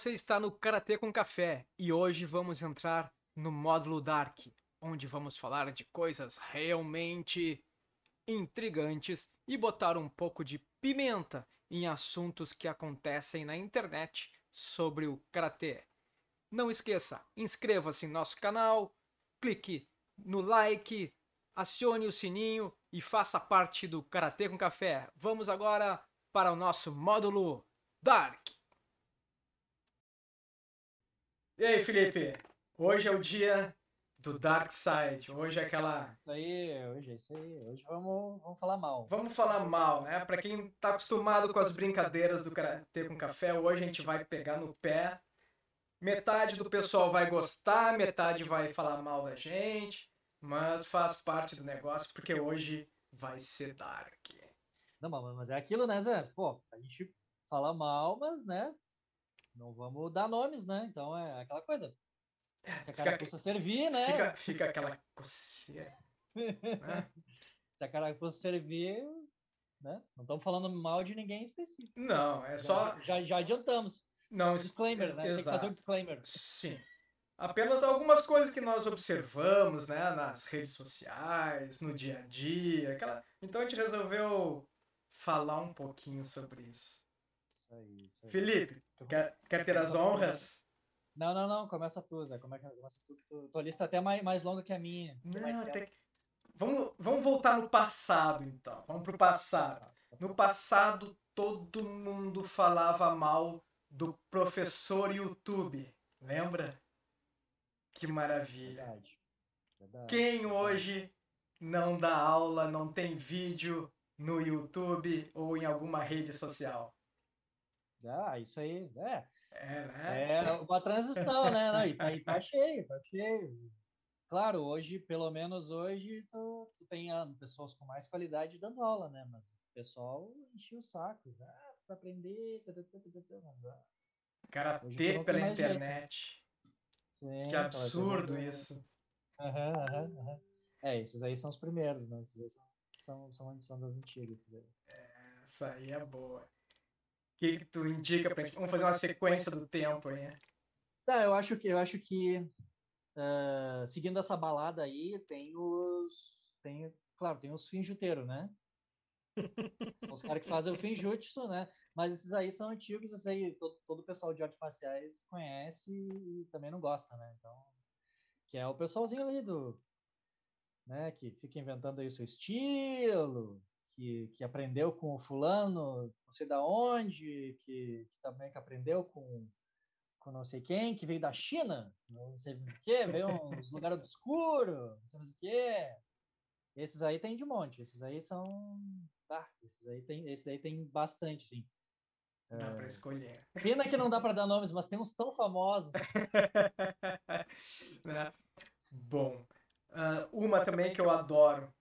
você está no Karatê com Café e hoje vamos entrar no módulo Dark, onde vamos falar de coisas realmente intrigantes e botar um pouco de pimenta em assuntos que acontecem na internet sobre o karatê. Não esqueça, inscreva-se em nosso canal, clique no like, acione o sininho e faça parte do Karatê com Café. Vamos agora para o nosso módulo Dark. E aí, Felipe? Hoje é o dia do Dark Side. Hoje é aquela. Isso aí, hoje é isso aí. Hoje vamos, vamos falar mal. Vamos falar mal, né? Para quem tá acostumado com as brincadeiras do Karatê com Café, hoje a gente vai pegar no pé. Metade do pessoal vai gostar, metade vai falar mal da gente, mas faz parte do negócio porque hoje vai ser dark. Não, mas é aquilo, né, Zé? Pô, a gente fala mal, mas, né? Não vamos dar nomes, né? Então é aquela coisa. Se a carapuça servir, né? Fica, fica aquela coceira. né? Se a carapuça servir, né? Não estamos falando mal de ninguém específico. Não, é só. Já, já adiantamos. Não, disclaimer, né? Tem que fazer um disclaimer. Sim. Apenas algumas coisas que nós observamos, né, nas redes sociais, no dia a dia, aquela... Então a gente resolveu falar um pouquinho sobre isso. Isso aí, isso aí. Felipe, quer, quer ter as honras? Não, não, não, começa tu, Zé. Como é que começa tu? Que tu tua lista é até mais, mais longa que a minha. Não, até... vamos, vamos voltar no passado, então. Vamos pro passado. No passado, todo mundo falava mal do professor YouTube. Lembra? Que maravilha. Verdade. Verdade. Quem hoje não dá aula, não tem vídeo no YouTube ou em alguma rede social? Ah, isso aí, é. É, né? É uma transição, né? Não, e tá, e tá cheio, tá cheio. Claro, hoje, pelo menos hoje, tu, tu tem ah, pessoas com mais qualidade dando aula, né? Mas o pessoal enchia o saco. Ah, pra aprender, mas, ah, não tem pela internet. sim, Que tá, absurdo isso. Aham, aham, aham. É, esses aí são os primeiros, né? Esses aí são, são, são, são das antigas. Esses aí. Essa aí é boa. O que, tu indica pra gente? Vamos fazer uma sequência do tempo aí. né? Tá, eu acho que eu acho que ah, seguindo essa balada aí, tem os. Tem, claro, tem os finjuteiros, né? São os caras que fazem o finjutsu, né? Mas esses aí são antigos, esses aí todo, todo o pessoal de artes marciais conhece e também não gosta, né? Então, que é o pessoalzinho ali do, né? Que fica inventando aí o seu estilo, que, que aprendeu com o fulano, não sei da onde, que, que também que aprendeu com, com não sei quem, que veio da China, não sei mais o que, veio uns lugares obscuros, não sei mais o que. Esses aí tem de monte, esses aí são. Tá, esses aí tem, esse aí tem bastante, sim. Dá pra escolher. Pena que não dá para dar nomes, mas tem uns tão famosos. Né? Bom, ah, uma também que eu adoro.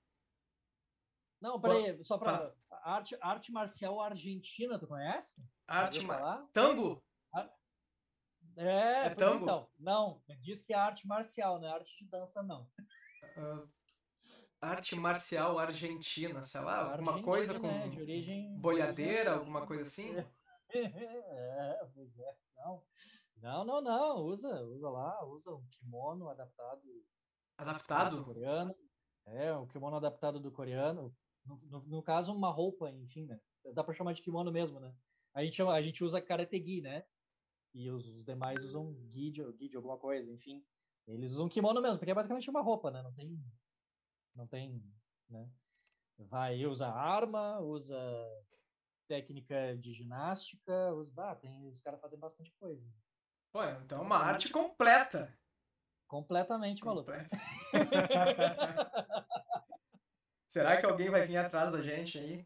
Não, peraí, só para arte, arte marcial argentina, tu conhece? Arte Ouviu ma- falar? Tango? É, É tango? então. Não, diz que é arte marcial, não é arte de dança, não. Ah, arte marcial argentina, sei lá, alguma Argentina, coisa com né, de origem boiadeira, alguma coisa assim? É, pois é. Não. Não, não, não. Usa, usa lá, usa um kimono adaptado do Adaptado? coreano. É, um kimono adaptado do coreano. No, no, no caso, uma roupa, enfim, né? Dá pra chamar de kimono mesmo, né? A gente, chama, a gente usa karategi, né? E os, os demais usam gi de, gi alguma coisa, enfim. Eles usam kimono mesmo, porque é basicamente uma roupa, né? Não tem. Não tem. Né? Vai, usa arma, usa técnica de ginástica, usa. Ah, tem, os caras fazem bastante coisa. Pô, então é uma arte completa. Completamente maluco. Completa. Será que alguém vai vir atrás da gente aí?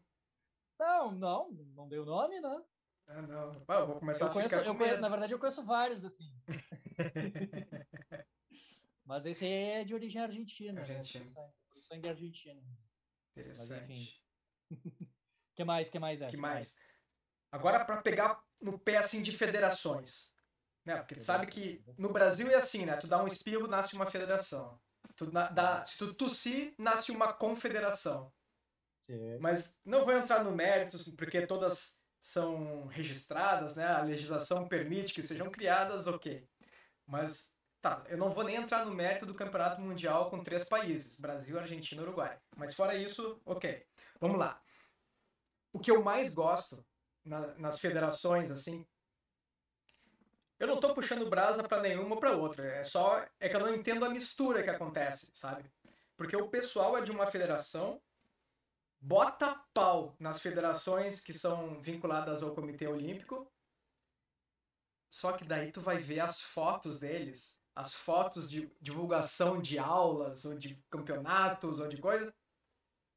Não, não, não deu nome, né? Ah, não. Pá, eu vou começar Eu a conheço, ficar eu conheço- na verdade, eu conheço vários, assim. Mas esse aí é de origem argentina. né? Argentina. Do sangue- sangue argentino. Mas enfim. Interessante. O que mais? que mais é? que mais? Agora para pegar no pé assim de federações. Né? Porque sabe que no Brasil é assim, né? Tu dá um espirro, nasce uma federação. Tu na- dá, se tu tossir, nasce uma confederação. Sim. Mas não vou entrar no mérito, porque todas são registradas, né? A legislação permite que sejam criadas, ok. Mas Tá, eu não vou nem entrar no mérito do campeonato mundial com três países: Brasil, Argentina e Uruguai. Mas fora isso, ok. Vamos lá. O que eu mais gosto na, nas federações, assim. Eu não tô puxando brasa para nenhuma para outra. É só. É que eu não entendo a mistura que acontece, sabe? Porque o pessoal é de uma federação, bota pau nas federações que são vinculadas ao Comitê Olímpico. Só que daí tu vai ver as fotos deles as fotos de divulgação de aulas, ou de campeonatos, ou de coisa,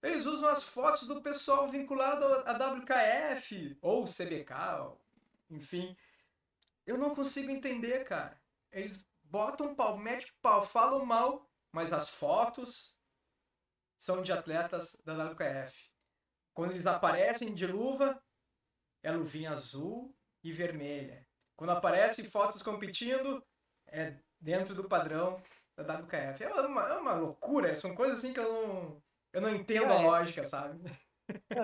eles usam as fotos do pessoal vinculado à WKF, ou CBK, enfim. Eu não consigo entender, cara. Eles botam pau, metem pau, falam mal, mas as fotos são de atletas da WKF. Quando eles aparecem de luva, é luvinha azul e vermelha. Quando aparecem fotos competindo, é dentro do padrão da WKF. É uma, é uma loucura, são coisas assim que eu não, eu não entendo é, a lógica, sabe?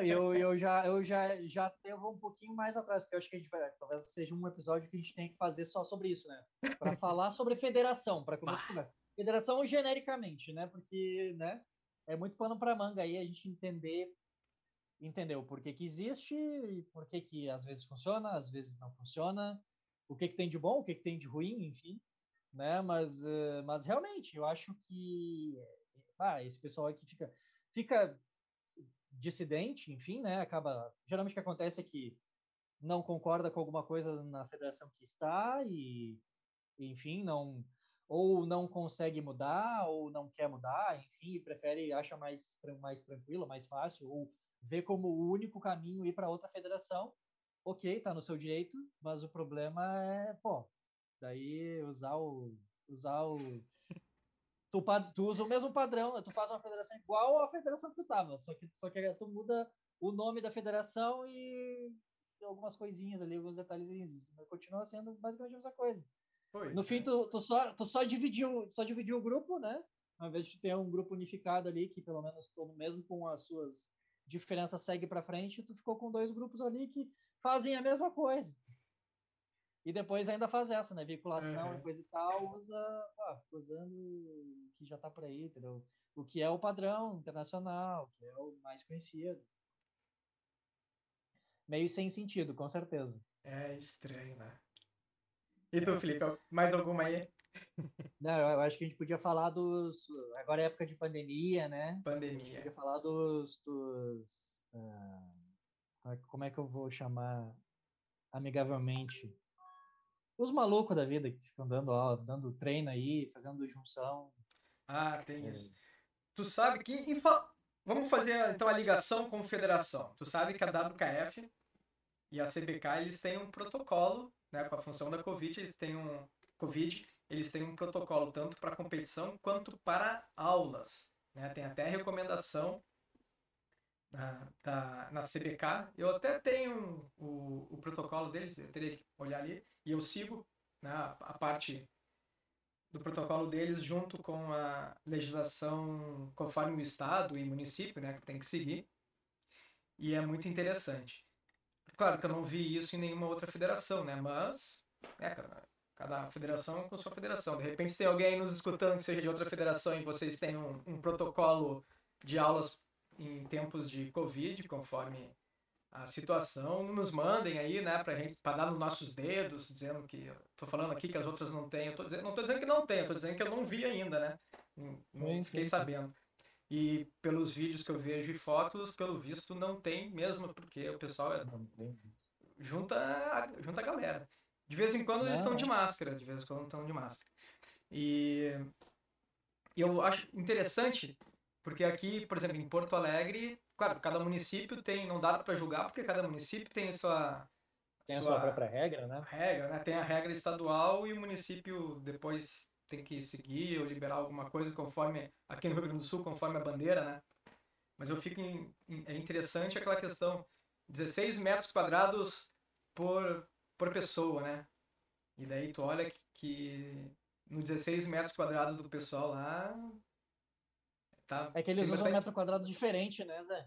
Eu, eu, já, eu já, já até vou um pouquinho mais atrás, porque eu acho que a gente vai, talvez seja um episódio que a gente tem que fazer só sobre isso, né? Para falar sobre federação, para começar. Federação genericamente, né? Porque, né? É muito pano para manga aí a gente entender entendeu por que, que existe e por que, que às vezes funciona, às vezes não funciona, o que, que tem de bom, o que, que tem de ruim, enfim né? Mas, uh, mas realmente, eu acho que ah, esse pessoal aqui fica, fica dissidente, enfim, né? Acaba. Geralmente o que acontece é que não concorda com alguma coisa na federação que está e, enfim, não ou não consegue mudar ou não quer mudar, enfim, prefere acha mais mais tranquilo, mais fácil ou vê como o único caminho ir para outra federação. Ok, tá no seu direito, mas o problema é, pô, Daí usar o. Usar o. Tu, tu usa o mesmo padrão, tu faz uma federação igual à federação que tu tava, só que, só que tu muda o nome da federação e algumas coisinhas ali, alguns detalhezinhos. Continua sendo basicamente a mesma coisa. Pois no é. fim, tu, tu, só, tu só, dividiu, só dividiu o grupo, né? Ao invés de ter um grupo unificado ali, que pelo menos todo mesmo com as suas diferenças segue para frente, tu ficou com dois grupos ali que fazem a mesma coisa. E depois ainda faz essa, né? Veiculação uhum. e coisa e tal, usa, ah, usando o que já tá por aí, entendeu? O que é o padrão internacional, o que é o mais conhecido. Meio sem sentido, com certeza. É estranho, né? E tu, Felipe, mais alguma aí? Não, eu acho que a gente podia falar dos. Agora é época de pandemia, né? Pandemia. A gente podia falar dos. dos uh... como é que eu vou chamar amigavelmente? Os malucos da vida que ficam dando, ó, dando treino aí, fazendo junção. Ah, tem é. isso. Tu sabe que. Vamos fazer então a ligação com federação. Tu sabe que a WKF e a CBK eles têm um protocolo, né, com a função da Covid, eles têm um Covid, eles têm um protocolo tanto para competição quanto para aulas. Né? Tem até recomendação na, da, na CBK. Eu até tenho o, o protocolo deles, eu teria que olhar ali, e eu sigo né, a parte do protocolo deles junto com a legislação conforme o estado e município, né, que tem que seguir. E é muito interessante. Claro que eu não vi isso em nenhuma outra federação, né, mas é, cada, cada federação com sua federação. De repente, tem alguém nos escutando que seja de outra federação e vocês têm um, um protocolo de aulas em tempos de Covid, conforme a situação, nos mandem aí, né, pra gente, para dar nos nossos dedos, dizendo que, tô falando aqui que as outras não têm, eu tô dizendo, não tô dizendo que não tem, tô dizendo que eu não vi ainda, né, não, fiquei sabendo. E pelos vídeos que eu vejo e fotos, pelo visto, não tem mesmo, porque o pessoal é, junta, junta a galera. De vez em quando eles estão de máscara, de vez em quando estão de máscara. E eu acho interessante porque aqui, por exemplo, em Porto Alegre, claro, cada município tem, não dá para julgar, porque cada município tem sua. Tem sua, a sua própria regra, né? Regra, né? Tem a regra estadual e o município depois tem que seguir ou liberar alguma coisa conforme, aqui no Rio Grande do Sul, conforme a bandeira, né? Mas eu fico em, em, é interessante aquela questão, 16 metros quadrados por, por pessoa, né? E daí tu olha que, que no 16 metros quadrados do pessoal lá, Tá? É que eles usam um metro quadrado diferente, né, Zé?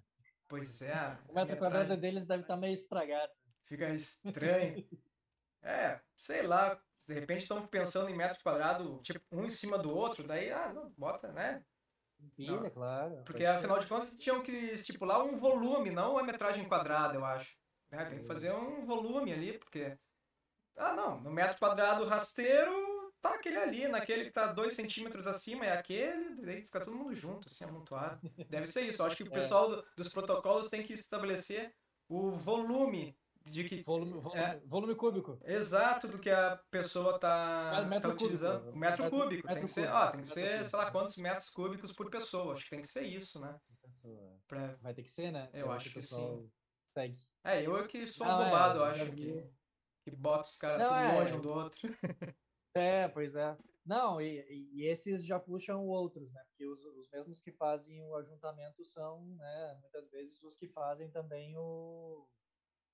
Pois é. O metro quadrado deles deve estar tá meio estragado. Fica estranho. é, sei lá. De repente estão pensando em metro quadrado, tipo, um em cima do outro, daí, ah, não, bota, né? Pilha, claro. Porque afinal de contas tinham que estipular um volume, não a metragem quadrada, eu acho. Né? Tem que fazer um volume ali, porque. Ah, não, no metro quadrado rasteiro tá aquele ali, naquele que tá dois centímetros acima é aquele, daí fica todo mundo junto, assim, amontoado. Deve ser isso. Eu acho que o é. pessoal do, dos protocolos tem que estabelecer o volume de que volume, volume, é, volume cúbico. Exato do que a pessoa tá, tá utilizando. Cúbico. O metro, metro cúbico. Metro tem que ser, ó, tem que ser, cúbico. sei lá quantos metros cúbicos por pessoa. Acho que tem que ser isso, né? Pra... Vai ter que ser, né? Eu, eu acho que sim. Segue. É, eu é que sou um bobado, é, eu acho que, que bota os caras tudo é, longe um do outro. É, pois é. Não, e, e, esses já puxam outros, né? Porque os, os mesmos que fazem o ajuntamento são, né, muitas vezes, os que fazem também o,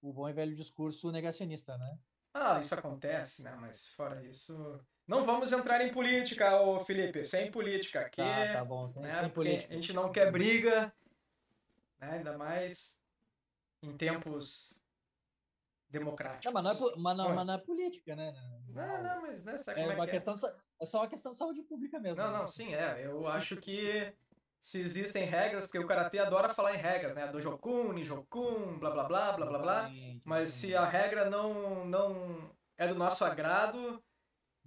o bom e velho discurso negacionista, né? Ah, isso acontece, né? Mas fora isso. Não vamos entrar em política, ô Felipe, sem política aqui. Tá, tá bom, sem, né? sem política. A gente não quer briga, né? ainda mais em tempos democráticos. Não, mas, não é, mas, não, mas não é política, né? Não, não, mas né, sabe é como é uma que é? questão, é? é só uma questão de saúde pública mesmo. Não, né? não, sim, é. Eu acho que se existem regras, porque o Karatê adora falar em regras, né? Dojokun, Nijokun, blá blá blá, blá blá blá. Mas se a regra não, não é do nosso agrado,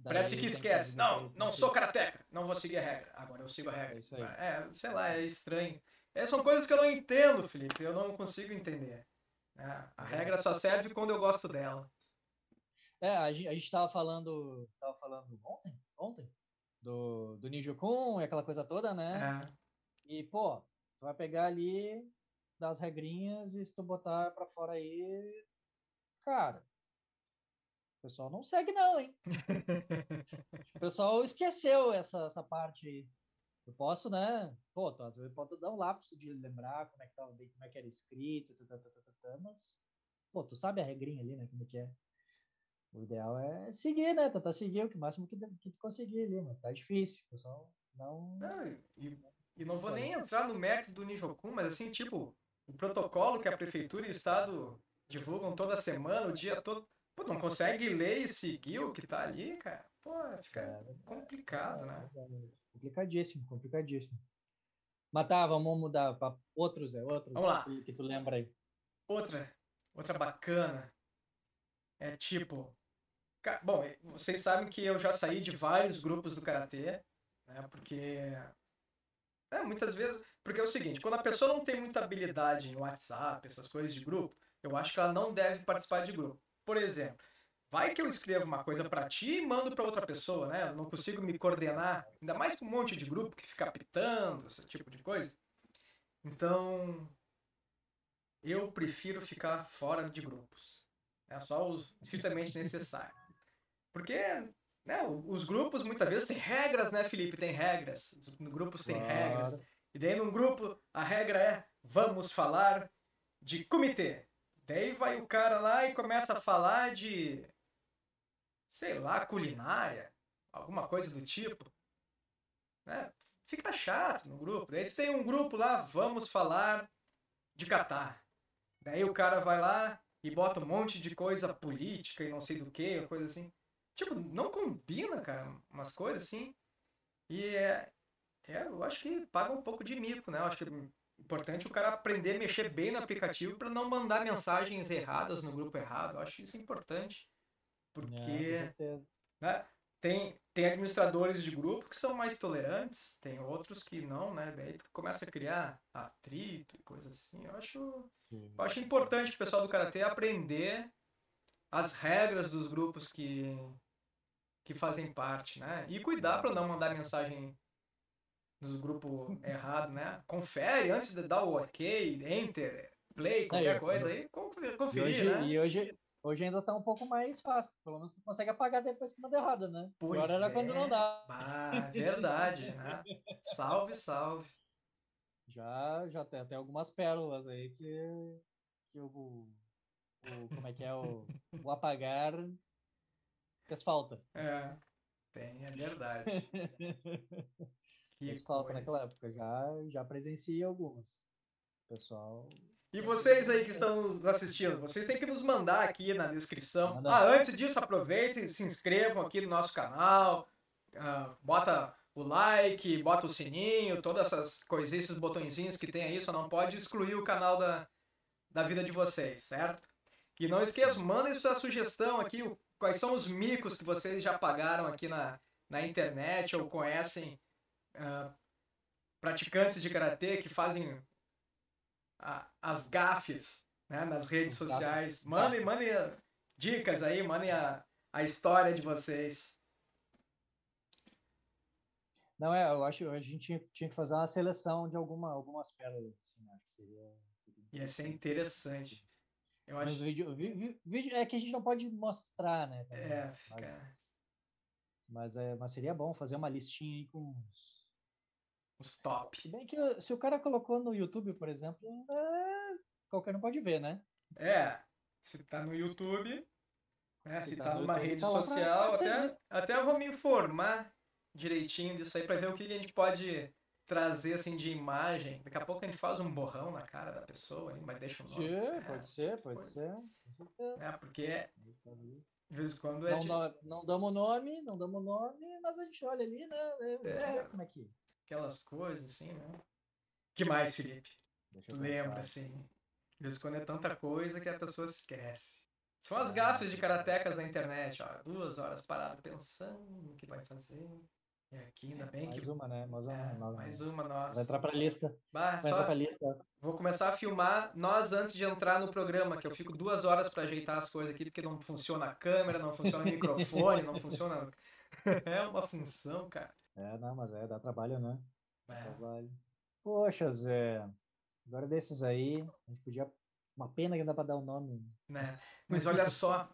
parece que esquece. Não, não sou karateca, não vou seguir a regra. Agora eu sigo a regra. É, sei lá, é estranho. É, são coisas que eu não entendo, Felipe, eu não consigo entender. É, a regra só serve quando eu gosto dela. É, a gente, a gente tava falando, tava falando ontem, ontem, do, do Ninja-kun e aquela coisa toda, né? É. E, pô, tu vai pegar ali das regrinhas e se tu botar pra fora aí, cara, o pessoal não segue não, hein? o pessoal esqueceu essa, essa parte aí. Eu posso, né? Pô, tô, às vezes pode dar um lapso de lembrar como é que tava, como é que era escrito, tá, tá, tá, mas, pô, tu sabe a regrinha ali, né? Como é que é. O ideal é seguir, né? Tentar seguir o que máximo que, que tu conseguir ali, mano. Tá difícil, pessoal não. não e, e não vou nem entrar no mérito do Nijokun, mas assim, tipo, o protocolo que a prefeitura e o estado divulgam toda semana, o dia todo. Pô, não consegue ler e seguir o que tá ali, cara? Pô, fica é, complicado, né? Complicadíssimo, complicadíssimo. Mas tá, vamos mudar para outros, é outros vamos lá. que tu lembra aí. Outra, outra bacana é tipo, bom, vocês sabem que eu já saí de vários grupos do karatê, né? Porque é, muitas vezes, porque é o seguinte, quando a pessoa não tem muita habilidade em WhatsApp, essas coisas de grupo, eu acho que ela não deve participar de grupo. Por exemplo, vai que eu escrevo uma coisa para ti e mando para outra pessoa, né? Eu não consigo me coordenar, ainda mais com um monte de grupo que fica apitando, esse tipo de coisa. Então, eu prefiro ficar fora de grupos. É só o estritamente necessário. Porque né, os grupos muitas vezes têm regras, né, Felipe? Tem regras. Os grupos têm claro. regras. E daí num grupo a regra é vamos falar de comitê. Daí vai o cara lá e começa a falar de sei lá, culinária, alguma coisa do tipo. Né? Fica chato no grupo. Daí tem um grupo lá, vamos falar de Catar. Daí o cara vai lá e bota um monte de coisa política e não sei do que, coisa assim. Tipo, não combina, cara, umas coisas assim. E é, é, eu acho que paga um pouco de mico, né? Eu acho que é importante o cara aprender a mexer bem no aplicativo para não mandar mensagens erradas no grupo errado. Eu acho isso importante. Porque é, né, tem, tem administradores de grupo que são mais tolerantes, tem outros que não, né? Daí tu começa a criar atrito e coisas assim. Eu acho, eu acho importante o pessoal do Karatê aprender as regras dos grupos que, que fazem parte, né? E cuidar para não mandar mensagem no grupo errado, né? Confere antes de dar o ok, enter, play, qualquer coisa aí, conferir, e hoje, né? E hoje, Hoje ainda tá um pouco mais fácil, pelo menos tu consegue apagar depois que manda errado, né? Pois Agora era é. quando não dá. Ah, verdade, né? Salve, salve. Já, já tem, tem algumas pérolas aí que, que o, o, como é que é, o, o apagar fez falta. É, tem, é verdade. fez falta naquela época, já, já presenciei algumas. pessoal. E vocês aí que estão nos assistindo, vocês têm que nos mandar aqui na descrição. Manda. Ah, antes disso, aproveitem, se inscrevam aqui no nosso canal, ah, bota o like, bota o sininho, todas essas coisinhas, esses botõezinhos que tem aí, só não pode excluir o canal da, da vida de vocês, certo? E não esqueçam, mandem sua sugestão aqui, o- quais são os micos que vocês já pagaram aqui na, na internet ou conhecem ah, praticantes de karatê que fazem a- as gafes né, nas redes sociais. Mandem, mandem dicas aí, mandem a, a história de vocês. Não, é, eu acho que a gente tinha, tinha que fazer uma seleção de alguma, algumas pérolas, assim, acho que seria. seria Ia ser interessante. Eu Mas acho o vídeo, vi- vídeo é que a gente não pode mostrar, né? também, É, mas, fica mas, é, mas seria bom fazer uma listinha aí com uns. os top. Se bem que o- se o cara colocou no YouTube, por exemplo, é, qualquer um pode ver, né? É, se tá no YouTube, né, se Se tá tá numa YouTube, rede tá social, até, até eu vou me informar direitinho disso aí pra ver o que a gente pode trazer assim de imagem. Daqui a pouco a gente faz um borrão na cara da pessoa, aí, mas deixa o nome. É, pode ser, pode coisa. ser. É, porque de vez em quando é Não, de- dá- não damos nome, não damos nome, mas a gente olha ali, né? É. vê como é que. aquelas coisas assim, né? que mais, Felipe? Tu lembra, pensar. assim. De vez em quando é tanta coisa que a pessoa esquece. São as gafes de karatecas na internet, ó. Duas horas parado pensando no que vai fazer. E aqui, ainda bem Mais que. uma, né? Mais uma, É, nós- mais uma, Vai nossa. entrar pra lista. Bah, Vai entrar só pra lista. vou começar a filmar nós antes de entrar no programa, que eu fico duas horas pra ajeitar as coisas aqui, porque não funciona a câmera, não funciona o microfone, não funciona. É uma função, cara. É, não, mas é, dá trabalho, né? Dá É. trabalho. Poxa, Zé. Agora desses aí, a gente podia. Uma pena que não dá pra dar o nome. né? Mas olha só,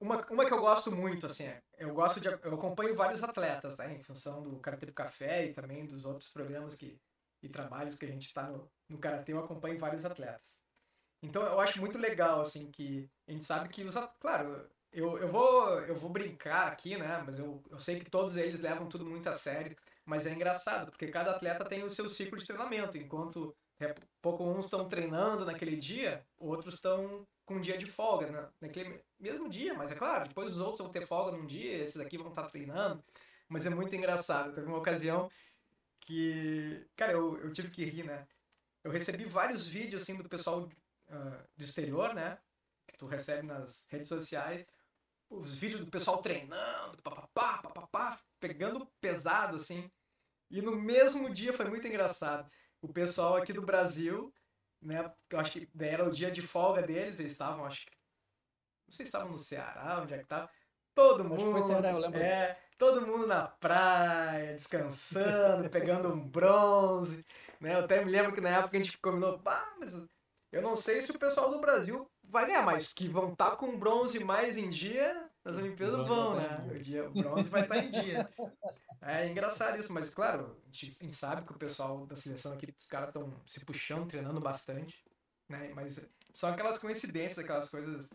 uma, uma que eu gosto muito, assim, é, eu gosto de, eu acompanho vários atletas, tá? Em função do Karatê do Café e também dos outros programas que, e trabalhos que a gente está no, no Karatê, eu acompanho vários atletas. Então eu acho muito legal, assim, que a gente sabe que os at- claro, eu, eu, vou, eu vou brincar aqui, né? Mas eu, eu sei que todos eles levam tudo muito a sério, mas é engraçado, porque cada atleta tem o seu ciclo de treinamento, enquanto pouco uns estão treinando naquele dia, outros estão com um dia de folga né? naquele mesmo dia, mas é claro, depois os outros vão ter folga num dia, esses aqui vão estar treinando, mas é muito engraçado. Teve uma ocasião que, cara, eu, eu tive que rir, né? Eu recebi vários vídeos assim do pessoal ah, do exterior, né? Que tu recebe nas redes sociais, os vídeos do pessoal treinando, papapá, papapá, pegando pesado assim. E no mesmo dia foi muito engraçado. O pessoal aqui do Brasil, né? Eu acho que daí era o dia de folga deles, eles estavam, acho que. Não sei se estavam no Ceará, onde é que tava. Todo mundo. foi Ceará, eu lembro. É, todo mundo na praia, descansando, pegando um bronze. Né? Eu até me lembro que na época a gente combinou, bah, mas eu não sei se o pessoal do Brasil vai ganhar, mas que vão estar com bronze mais em dia, as Olimpíadas vão, tá né? O, dia, o bronze vai estar em dia. É engraçado isso, mas claro, a gente, a gente sabe que o pessoal da seleção aqui, os caras estão se puxando, treinando bastante, né? Mas são aquelas coincidências, aquelas coisas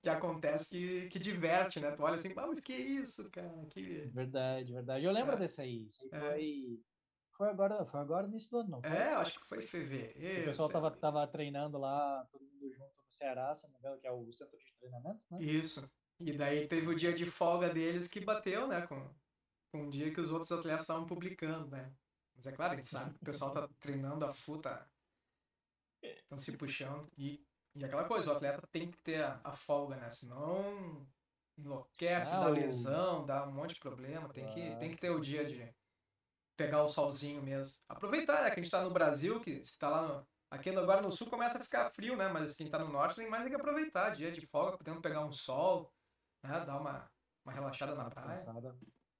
que acontecem que, que diverte, né? Tu olha assim, ah, mas que isso, cara? Que... Verdade, verdade. Eu lembro É. desse aí. Isso aí É. foi. Foi agora, foi agora no início do ano, não. foi? É, acho que foi em fevereiro. O pessoal tava, tava treinando lá, todo mundo junto no Ceará, se não me engano, que é o centro de treinamentos, né? Isso. E daí teve o dia de folga deles que bateu, né? Com, com um dia que os outros atletas estavam publicando, né? Mas é claro, a gente sabe que o pessoal tá treinando a full, tá? Estão se puxando. E, e aquela coisa, o atleta tem que ter a, a folga, né? Senão enlouquece, Ah, dá lesão, dá um monte de problema. Tem que, tem que ter o dia de pegar o solzinho mesmo. Aproveitar, né? Que a gente tá no Brasil, que se tá lá no, Aqui agora no sul começa a ficar frio, né? Mas quem tá no norte tem mais é que aproveitar. Dia de folga, podendo pegar um sol, né? Dar uma, uma relaxada na praia,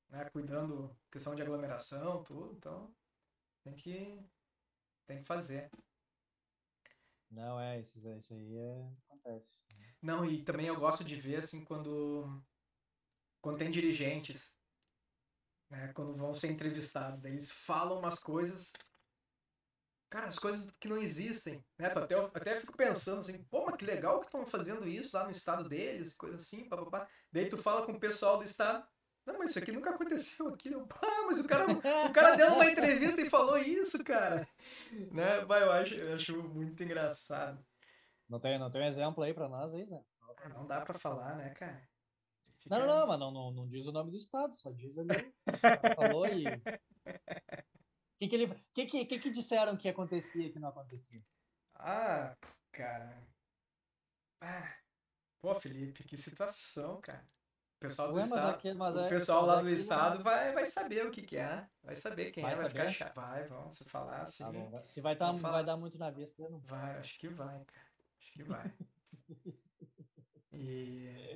né? Cuidando questão de aglomeração, tudo. Então, tem que, tem que fazer. Não, é, isso, isso aí é, acontece. Não, e também eu gosto de ver, assim, quando, quando tem dirigentes, né? Quando vão ser entrevistados, daí eles falam umas coisas... Cara, as coisas que não existem, né? Tu até, eu até fico pensando assim, pô, mas que legal que estão fazendo isso lá no estado deles, coisa assim, papapá. Daí tu fala com o pessoal do estado, Não, mas isso aqui nunca aconteceu aqui. Eu, ah, mas o cara, o cara deu uma entrevista e falou isso, cara. Né? Vai, eu acho, eu acho muito engraçado. Não tem, não tem um exemplo aí pra nós aí, Zé? Não dá pra falar, né, cara? Fica... Não, não, mas não, não, não diz o nome do estado, só diz ali. falou e. O que, que, ele, que, que, que, que disseram que acontecia e que não acontecia? Ah, cara. Ah. Pô, Felipe, que situação, cara. O pessoal do estado, aqui, o é, pessoal lá do estado vai, vai saber o que, que é. Vai saber quem vai é, vai ficar chato. Vai, vamos se falar assim. Tá bom, se vai, tá, vai dar muito na vista, não. Vai, acho que vai, cara. Acho que vai. e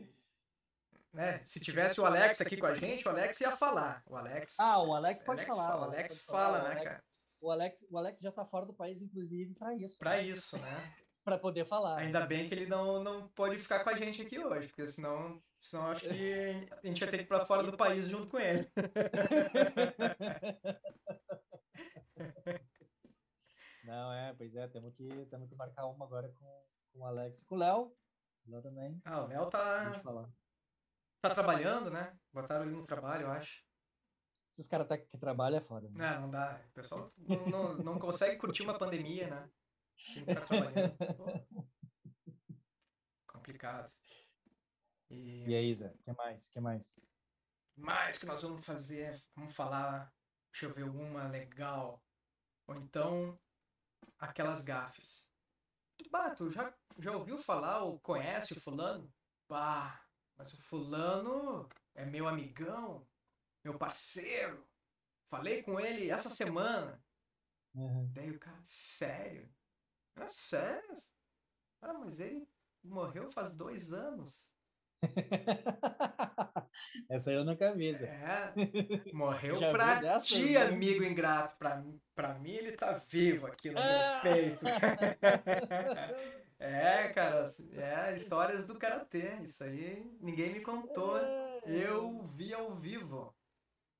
né? Se tivesse o Alex aqui com a gente, o Alex ia falar. O Alex. Ah, o Alex pode Alex falar. Fala, o Alex fala, falar, né, Alex, cara? O Alex, o Alex já tá fora do país, inclusive, para isso. Para né? isso, né? para poder falar. Ainda bem que ele não, não pode ficar com a gente aqui hoje, porque senão, senão acho que a gente ia ter que ir para fora do país junto com ele. Não, é, pois é, temos que, temos que marcar uma agora com, com o Alex e com o Léo. Léo também. Ah, o Léo tá. Tá trabalhando, né? Botaram ele no trabalho, eu acho. Esses caras tá, que trabalham é foda. Né? Não, não dá. O pessoal não, não, não consegue curtir uma pandemia, né? Tem tá trabalhando. complicado. E... e aí, Zé? O que mais? que mais? Mais que nós vamos fazer, vamos falar, deixa eu ver uma legal. Ou então, aquelas gafes. Bah, tu já, já ouviu falar ou conhece o fulano? Bah, mas o fulano é meu amigão, meu parceiro. Falei com ele essa semana. Uhum. Daí o cara, sério? É sério? Ah, mas ele morreu faz dois anos. Essa eu nunca vi. É, morreu pra ti, né? amigo ingrato. Pra, pra mim, ele tá vivo aqui no meu peito. É, cara, é histórias do karatê. Isso aí ninguém me contou. Eu vi ao vivo.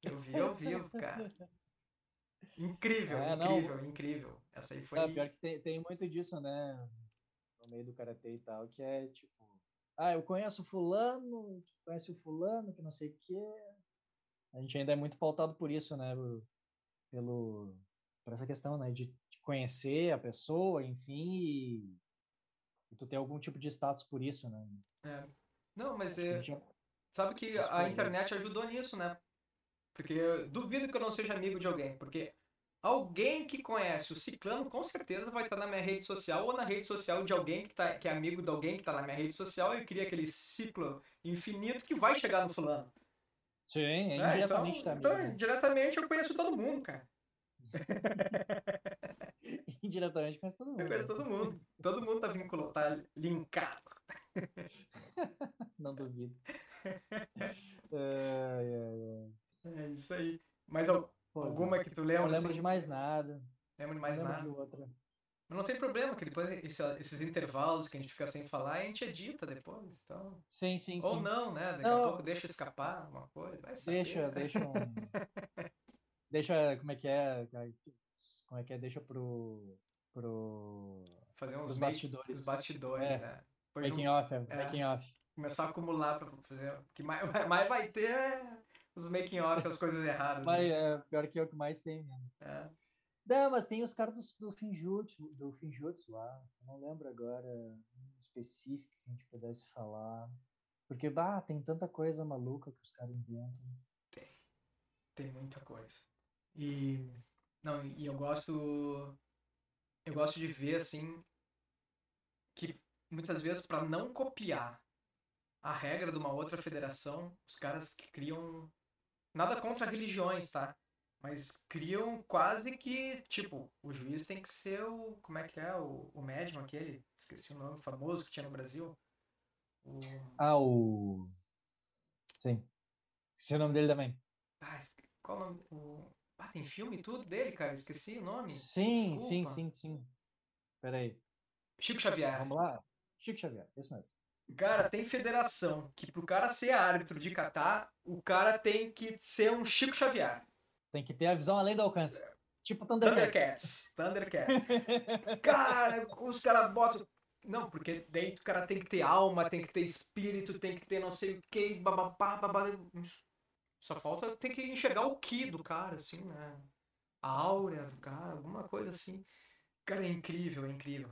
Eu vi ao vivo, cara. Incrível, é, incrível, não, incrível. Essa aí foi. É, pior que tem, tem muito disso, né? No meio do karatê e tal, que é tipo. Ah, eu conheço fulano, que conhece o fulano, que não sei o quê. A gente ainda é muito pautado por isso, né? Pelo, por essa questão, né? De, de conhecer a pessoa, enfim, e e tu tem algum tipo de status por isso, né? É. Não, mas é, sabe que a internet ajudou nisso, né? Porque eu duvido que eu não seja amigo de alguém, porque alguém que conhece o Ciclano com certeza vai estar na minha rede social ou na rede social de alguém que, tá, que é amigo de alguém que está na minha rede social e cria aquele ciclo infinito que vai chegar no fulano. Sim, é, é indiretamente então, também. Então, indiretamente eu conheço todo mundo, cara. Indiretamente conhece todo mundo. Eu conheço todo mundo. Todo mundo tá vinculado, tá linkado. Não duvido. É, é, é. é isso aí. Mas alguma que tu lembra? Não lembro assim? de mais nada. Lembro de mais não nada. De outra. Mas não tem problema, que depois esse, esses intervalos que a gente fica sem falar, a gente edita depois. Então... Sim, sim, Ou sim. não, né? Daqui não. a pouco deixa escapar uma coisa. deixa, deixa um. deixa, como é que é? Como é que é? Deixa pro. pro Fazer uns bastidores. Os bastidores, é. é. Making um, off, é. é. Making off. Começar a acumular pra fazer. O que mais, mais vai ter é os making off, as coisas erradas. Mas, né? é, pior que é o que mais tem mesmo. É. Não, mas tem os caras do, do Finjutsu, do Finjutsu lá. Eu não lembro agora um específico que a gente pudesse falar. Porque, bah, tem tanta coisa maluca que os caras inventam. Tem. Tem muita coisa. E não, e eu gosto. Eu gosto de ver, assim, que muitas vezes, para não copiar a regra de uma outra federação, os caras que criam. Nada contra religiões, tá? Mas criam quase que, tipo, o juiz tem que ser o. Como é que é? O, o médium aquele? Esqueci o nome famoso que tinha no Brasil. O... Ah, o. Sim. Esqueci o nome dele também. Ah, qual o nome? O... Ah, tem filme e tudo dele, cara? esqueci o nome. Sim, Desculpa. sim, sim, sim. Peraí. Chico Xavier. Vamos lá. Chico Xavier, isso mesmo. Cara, tem federação que pro cara ser árbitro de catar, o cara tem que ser um Chico Xavier. Tem que ter a visão além do alcance. Tipo Thundercats. Thundercats. Thundercats. cara, os caras botam. Não, porque daí o cara tem que ter alma, tem que ter espírito, tem que ter não sei o que, bababá, babá. Só falta ter que enxergar o ki do cara, assim, né? A áurea do cara, alguma coisa assim. Cara, é incrível, é incrível.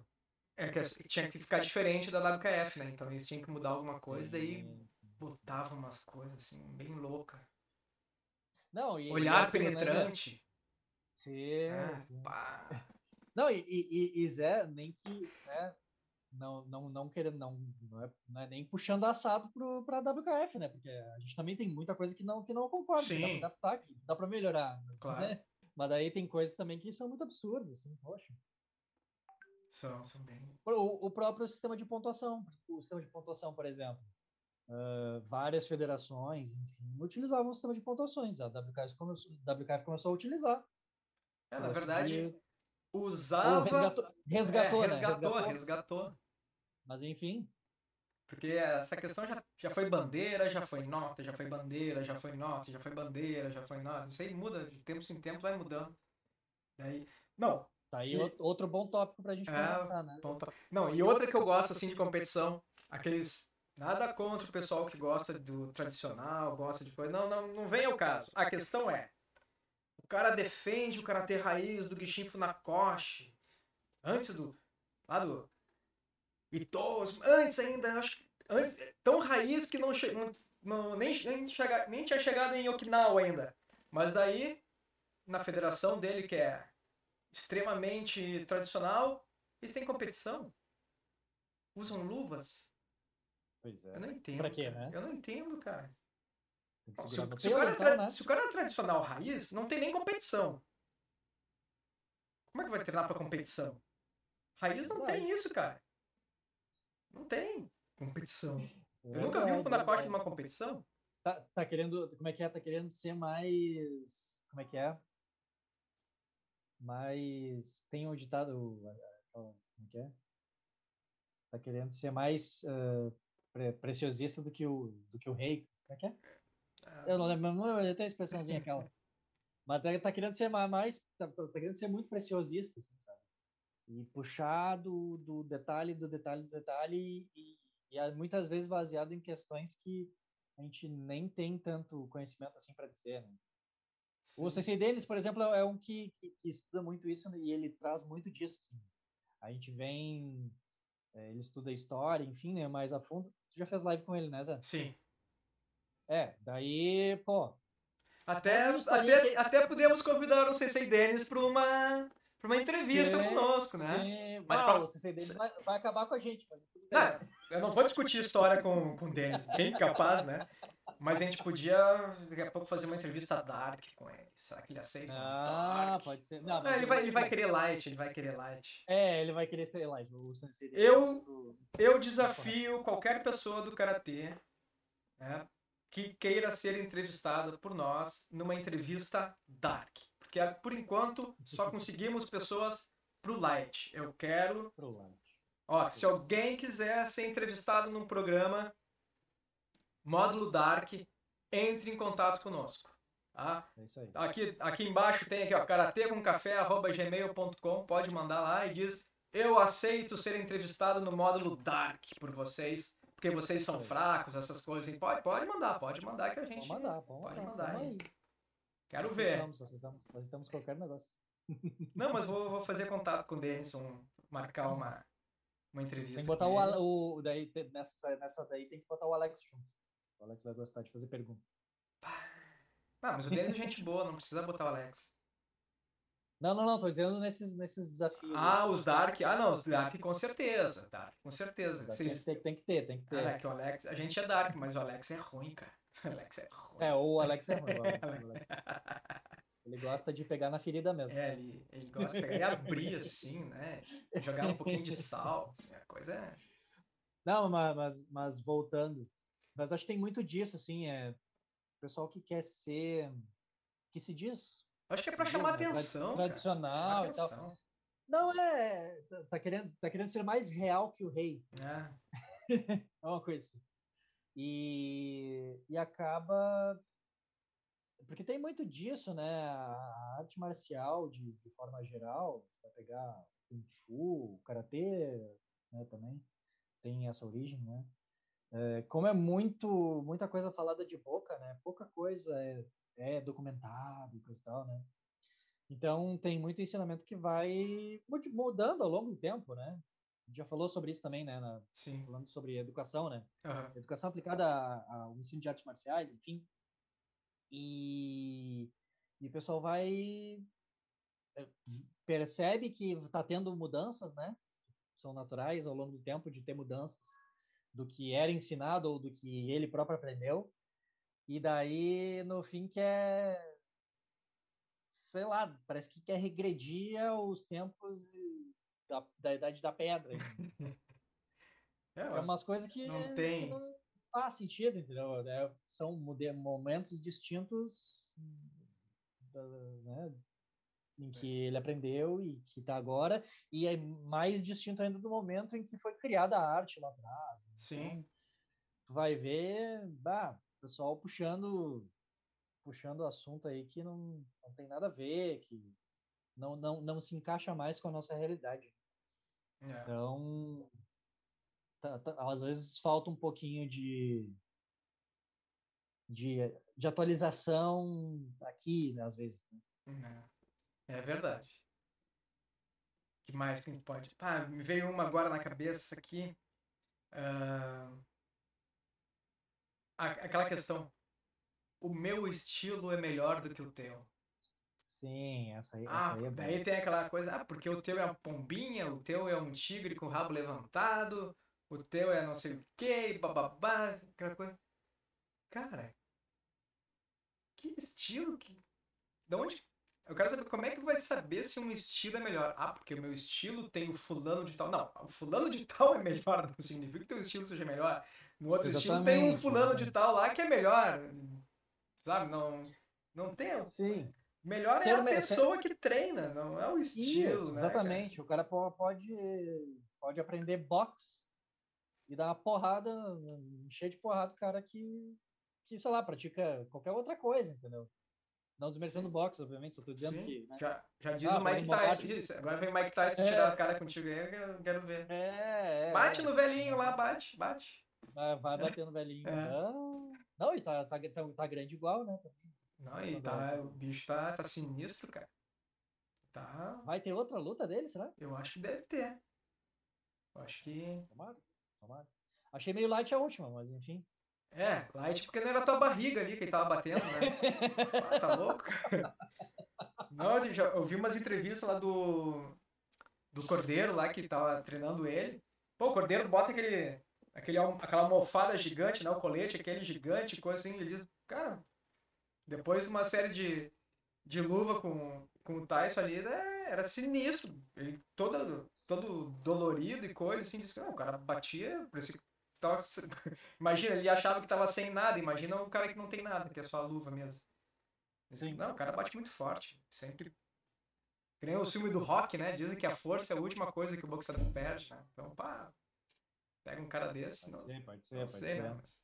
É que tinha que ficar diferente da WKF, né? Então eles tinham que mudar alguma coisa, daí botavam umas coisas assim, bem louca. Não, e, Olhar e penetrante. Né, sim, é, sim. Não, e, e, e Zé, nem que, né, não, não, não querendo, não, não é, não é nem puxando assado para a WKF, né? Porque a gente também tem muita coisa que não, que não concorda, Sim. que dá para adaptar, dá para melhorar. Mas, claro. né? mas daí tem coisas também que são muito absurdas, assim, poxa. São, são bem. O, o próprio sistema de pontuação, o sistema de pontuação, por exemplo. Uh, várias federações, enfim, utilizavam o sistema de pontuações. A WKF começou, a WKF começou a utilizar. É, na verdade, usava. Resgatou, resgatou, é, né? resgatou, resgatou, resgatou. Mas enfim. Porque essa questão já, já foi bandeira, já foi nota, já foi bandeira, já foi nota, já foi bandeira, já foi nota. Isso aí muda, de tempos em tempos vai mudando. Daí, não. Tá aí e... outro bom tópico pra gente é, conversar, né? Não, e outra que eu gosto assim de competição, aqueles nada contra o pessoal que gosta do tradicional, gosta de coisa. Não, não, não vem ao caso. A questão é, cara defende o karatê raiz do Gishin Funakoshi antes do lá do Itos, antes ainda, acho, antes, tão raiz que não, não, não nem, nem, chega, nem tinha chegado em Okinawa ainda. Mas daí, na federação dele, que é extremamente tradicional, eles têm competição. Usam luvas. Pois é. Eu não entendo. Pra quê, né? Eu não entendo, cara. Se, se, o cara é então, né? se o cara é tradicional raiz, não tem nem competição. Como é que vai treinar pra competição? Raiz não tem isso, cara. Não tem competição. Eu nunca vi um Funakoshi numa competição. Tá, tá querendo. Como é que é? Tá querendo ser mais. Como é que é? Mais. Tem um ditado. Como é que é? Tá querendo ser mais uh, pre preciosista do que o, do que o rei. Como é que é? Eu não lembro, não lembro até a expressãozinha aquela. Mas tá, tá, querendo ser mais. Tá, tá, tá querendo ser muito preciosista, assim, sabe? E puxar do, do detalhe, do detalhe, do detalhe, e, e muitas vezes baseado em questões que a gente nem tem tanto conhecimento assim para dizer, né? O Sensei deles, por exemplo, é um que, que, que, estuda muito isso né? e ele traz muito disso. Assim. A gente vem, é, ele estuda história, enfim, né, mais a fundo. Tu já fez live com ele, né, Zé? Sim. É, daí, pô. Até, até, até podemos convidar o Sensei Denis para uma uma entrevista sim, conosco, né? Sim. Mas ah, o CCD vai, vai, acabar com a gente, mas tudo bem. Não, eu não vou discutir história com, com o Denis, bem capaz, né? Mas a gente podia daqui a pouco fazer uma entrevista dark com ele. Será que ele aceita? Ah, dark? pode ser. Não, não ele, vai, ele vai querer light, ele vai querer light. É, ele vai querer ser light. O eu, eu desafio qualquer pessoa do Karatê né, que queira ser entrevistada por nós numa entrevista dark. Porque por enquanto só conseguimos pessoas pro light. Eu quero. Pro light. Ó, se alguém quiser ser entrevistado num programa módulo Dark, entre em contato conosco. Tá? É isso aí. Aqui, aqui embaixo tem aqui, ó, karatecomcafé.gmail.com. Pode mandar lá e diz: Eu aceito ser entrevistado no módulo Dark por vocês, porque vocês são fracos, essas coisas. Pode, pode mandar, pode mandar que a gente. Pode mandar, pode, pode mandar. aí. Quero ver. Aceitamos, aceitamos, aceitamos qualquer negócio. Não, mas vou, vou fazer contato com o Denison, marcar uma, uma entrevista. Tem que botar o, o, daí, nessa, nessa daí tem que botar o Alex junto. O Alex vai gostar de fazer pergunta. Ah, mas o Denis é gente boa, não precisa botar o Alex. Não, não, não, tô dizendo nesses, nesses desafios. Ah, os Dark. Ah, não, os Dark com certeza. Dark, com certeza. Tem, tem, tem, que ter, tem que ter. Ah, é que o Alex, a gente é Dark, mas o Alex é ruim, cara. Alex é ruim. É, o Alex é ruim. Alex. Ele gosta de pegar na ferida mesmo. É, ele, ele gosta de pegar e abrir assim, né? Jogar um pouquinho de sal. Assim, a coisa é. Não, mas, mas, mas, voltando. Mas acho que tem muito disso, assim, é. Pessoal que quer ser. Que se diz. Acho que é pra chamar né, atenção. Tradicional cara, e tal. Não, é. Tá querendo, tá querendo ser mais real que o rei. É. é uma coisa assim. E, e acaba. Porque tem muito disso, né? A arte marcial, de, de forma geral, vai pegar Kung Fu, Karatê, né, também, tem essa origem, né? é, como é muito muita coisa falada de boca, né? Pouca coisa é, é documentado e coisa e tal, né? Então tem muito ensinamento que vai mudando ao longo do tempo, né? A gente já falou sobre isso também, né? Na, Sim. Falando sobre educação, né? Uhum. Educação aplicada ao ensino de artes marciais, enfim. E, e o pessoal vai é, percebe que está tendo mudanças, né? São naturais ao longo do tempo de ter mudanças do que era ensinado ou do que ele próprio aprendeu. E daí, no fim, quer, sei lá, parece que quer regredir aos tempos da, da Idade da Pedra. é, é umas coisas que não tem. Não faz sentido, entendeu? É, são momentos distintos né, em que ele aprendeu e que está agora, e é mais distinto ainda do momento em que foi criada a arte lá atrás. Né? Sim. Então, tu vai ver, bah, pessoal puxando puxando assunto aí que não, não tem nada a ver, que não, não, não se encaixa mais com a nossa realidade. É. Então, tá, tá, às vezes falta um pouquinho de, de, de atualização aqui, né, às vezes. Né? É. é verdade. que mais que a gente pode... Ah, me veio uma agora na cabeça aqui. Uh... Aquela questão. O meu estilo é melhor do que o teu. Sim, essa aí, ah, essa aí é daí boa. tem aquela coisa, ah, porque o teu é uma pombinha, o teu é um tigre com o rabo levantado, o teu é não sei o que, bababá, aquela coisa. Cara, que estilo que. De onde. Eu quero saber como é que vai saber se um estilo é melhor. Ah, porque o meu estilo tem o fulano de tal. Não, o fulano de tal é melhor, não significa que o teu estilo seja melhor. No outro exatamente, estilo tem um fulano de tal lá que é melhor. Sabe? Não, não tem. Sim. Melhor é a pessoa que treina, não é o estilo. Isso, né, exatamente. Cara? O cara pode, pode aprender boxe e dar uma porrada, cheio de porrada, cara que, que, sei lá, pratica qualquer outra coisa, entendeu? Não desmerecendo o boxe, obviamente, só tô dizendo Sim. que. Né? Já, já diz ah, o Mike Tyson. Isso. Agora vem o Mike Tyson é, tirar a cara contigo aí, eu quero ver. É, é bate é. no velhinho lá, bate, bate. Vai, vai bater no velhinho. É. Não, não, e tá, tá, tá, tá grande igual, né? Não, e tá, o bicho tá, tá sinistro, cara. Tá. Vai ter outra luta dele, será? Eu acho que deve ter. Eu acho que. Tomara, tomara. Achei meio light a última, mas enfim. É, light porque não era tua barriga ali que ele tava batendo, né? ah, tá louco? Não, eu, já, eu vi umas entrevistas lá do. Do Cordeiro lá que tava treinando ele. Pô, o Cordeiro bota aquele. Aquele aquela almofada gigante, né? O colete, aquele gigante, coisa assim. Ele diz, cara, depois de uma série de, de luva com, com o Tyson ali, né, era sinistro. Ele todo, todo dolorido e coisa, assim, disse que não, o cara batia, parecia que tava, imagina, ele achava que tava sem nada, imagina o cara que não tem nada, que é só a luva mesmo. Sim. Não, o cara bate muito forte, sempre. Que nem o filme do rock, né? Dizem que a força é a última coisa que o boxeador perde, né? Então, pá, pega um cara desse. Pode não, ser, pode ser, não pode sei, ser. Né? Mas,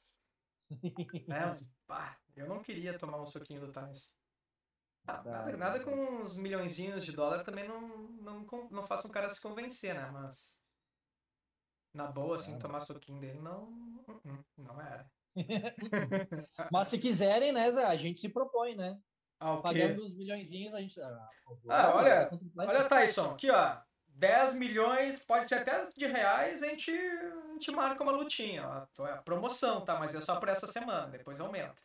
né? Mas, pá, eu não queria tomar um soquinho do Tyson. Ah, nada, nada com uns milhõeszinhos de dólar também não, não, não faça um cara se convencer, né? Mas na boa, assim, tomar soquinho dele não, não era. Mas se quiserem, né, Zé, a gente se propõe, né? Ah, Pagando os milhõeszinhos, a gente. Ah, ah olha, olha, Tyson, aqui, ó. 10 milhões, pode ser até de reais, a gente, a gente marca uma lutinha. Ó. É promoção, tá? Mas é só por essa semana, depois aumenta.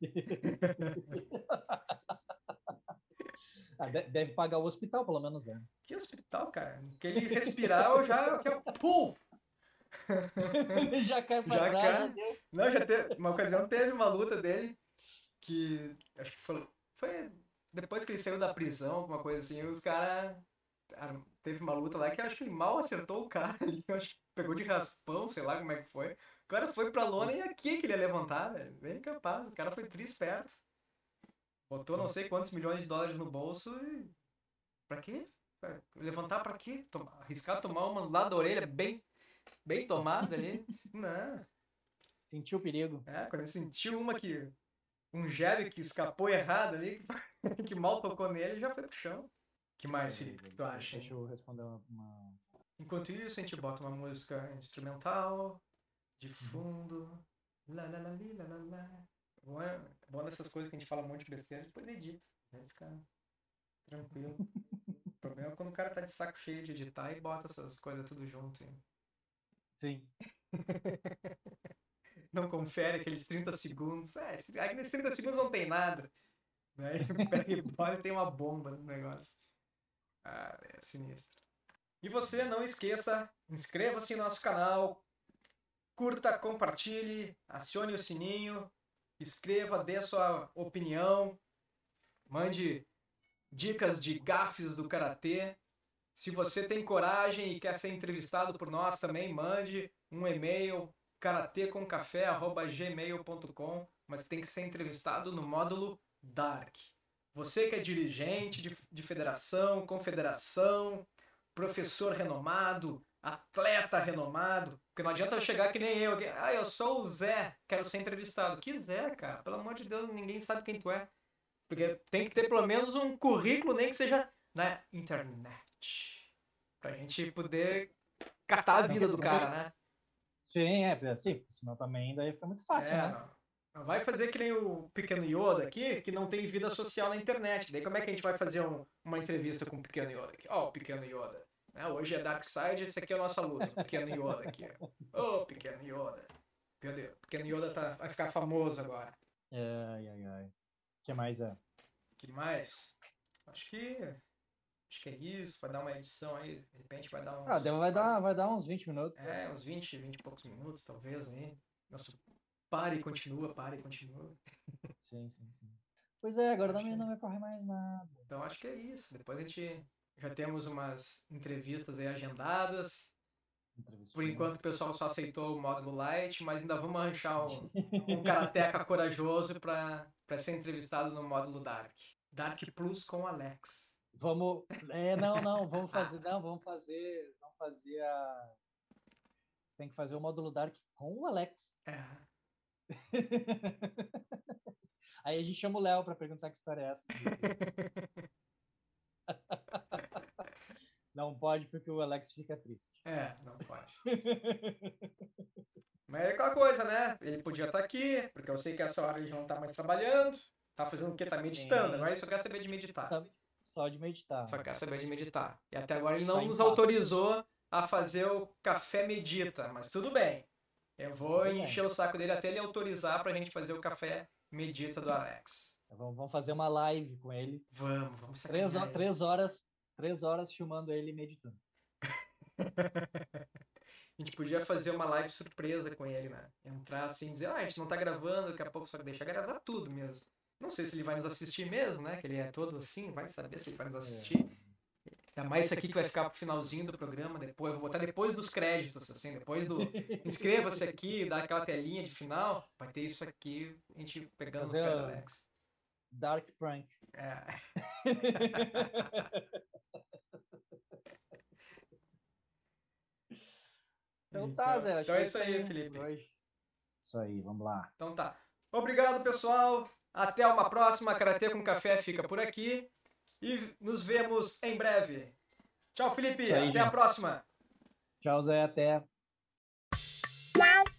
ah, deve pagar o hospital, pelo menos, né? Que hospital, cara? Que ele respirar, eu já. Que eu, pum! já cai pra já trás. Cai. Já Não, já teve. Uma ocasião teve uma luta dele que. Acho que foi. Foi depois que ele saiu da prisão, alguma coisa assim, os caras teve uma luta lá que eu acho que ele mal acertou o cara ali, acho que pegou de raspão, sei lá como é que foi. O cara foi pra lona e aqui que ele ia levantar, velho. Bem capaz, o cara foi tri esperto. Botou não sei quantos milhões de dólares no bolso e. Pra quê? Levantar pra quê? Tom... Arriscar tomar uma lá da orelha bem, bem tomada ali? Não. Sentiu o perigo. É, quando ele sentiu uma que. Um jab que escapou errado ali, que mal tocou nele, já foi pro chão que mais, Felipe, que tu acha? Deixa eu responder uma... Enquanto isso, a gente bota uma música instrumental de fundo. Lá, lá, lá, li, lá, lá, lá. Bom, é bom nessas coisas que a gente fala um monte de besteira, depois edita. Vai ficar tranquilo. o problema é quando o cara tá de saco cheio de editar e bota essas coisas tudo junto. hein? Sim. Não confere aqueles 30 segundos. É, aí nesses 30 segundos não tem nada. Daí pega e bota e tem uma bomba no negócio. Ah, é sinistro. E você não esqueça, inscreva-se no nosso canal, curta, compartilhe, acione o sininho, escreva, dê sua opinião, mande dicas de gafes do karatê. Se você tem coragem e quer ser entrevistado por nós também, mande um e-mail karatekomcafé@gmail.com, mas tem que ser entrevistado no módulo Dark. Você que é dirigente de, de federação, confederação, professor renomado, atleta renomado, porque não adianta eu chegar que nem eu, que, ah, eu sou o Zé, quero ser entrevistado. Que Zé, cara? Pelo amor de Deus, ninguém sabe quem tu é. Porque tem que ter pelo menos um currículo, nem que seja na internet. Pra gente poder catar a vida do cara, né? Sim, é, sim, porque senão também daí fica muito fácil, É, né? não. Vai fazer que nem o pequeno Yoda aqui, que não tem vida social na internet. Daí como é que a gente vai fazer um- uma entrevista com o pequeno Yoda aqui? Ó, o pequeno Yoda. né? Hoje é Dark Side, esse aqui é a nossa luta. O pequeno Yoda aqui. Ô, pequeno Yoda. Pequeno- Pequeno Yoda tá, vai ficar famoso agora. Ai, ai, ai. O que mais é? O que mais? Acho que. Acho que é isso. Vai dar uma edição aí. De repente vai dar uns. Ah, vai dar, vai dar uns 20 minutos. É, uns 20, 20 e poucos minutos, talvez aí. Nosso pare e continua, pare e continua. Sim, sim, sim. Pois é, agora também não me ocorre mais nada. Então acho que é isso. Depois a gente já temos umas entrevistas aí agendadas. Por enquanto o pessoal só aceitou o módulo light, mas ainda vamos arranjar um, um karateca corajoso para ser entrevistado no módulo Dark. Dark Plus com Alex. Vamos. É, não, não, vamos fazer. Não, vamos fazer. Vamos fazer a. Tem que fazer o módulo Dark com o Alex. É. Aí a gente chama o Léo para perguntar que história é essa. Não pode porque o Alex fica triste. É, não pode. Mas é aquela coisa, né? Ele podia estar aqui, porque eu sei que essa hora ele não tá mais trabalhando. Tá fazendo o quê? Tá meditando. Agora ele só quer saber de meditar. Tá Só de meditar. Só quer saber de meditar. E até agora ele não Tá nos autorizou a fazer o café medita, mas tudo bem. Eu vou encher o saco dele até ele autorizar pra gente fazer o café medita do Alex. Vamos, vamos fazer uma live com ele. Vamos, vamos Três, ho- três horas, três horas filmando ele meditando. A gente podia fazer uma live surpresa com ele, né? Entrar assim e dizer, ah, a gente não tá gravando, daqui a pouco só deixa gravar tudo mesmo. Não sei se ele vai nos assistir mesmo, né? Que ele é todo assim, vai saber se ele vai nos assistir. Ainda mais isso aqui que vai ficar pro finalzinho do programa, depois, eu vou botar depois dos créditos, assim, depois do. Inscreva-se aqui, dá aquela telinha de final, vai ter isso aqui, a gente pegando Fazer pé do Alex. Dark prank. É. Então tá, Zé. acho Então que é isso aí, Felipe. hoje. Isso aí, vamos lá. Então tá. Obrigado, pessoal. Até uma próxima. Karatê com Café fica por aqui. E nos vemos em breve. Tchau, Felipe. Até a gente. próxima. Tchau, Zé. Até. Wow.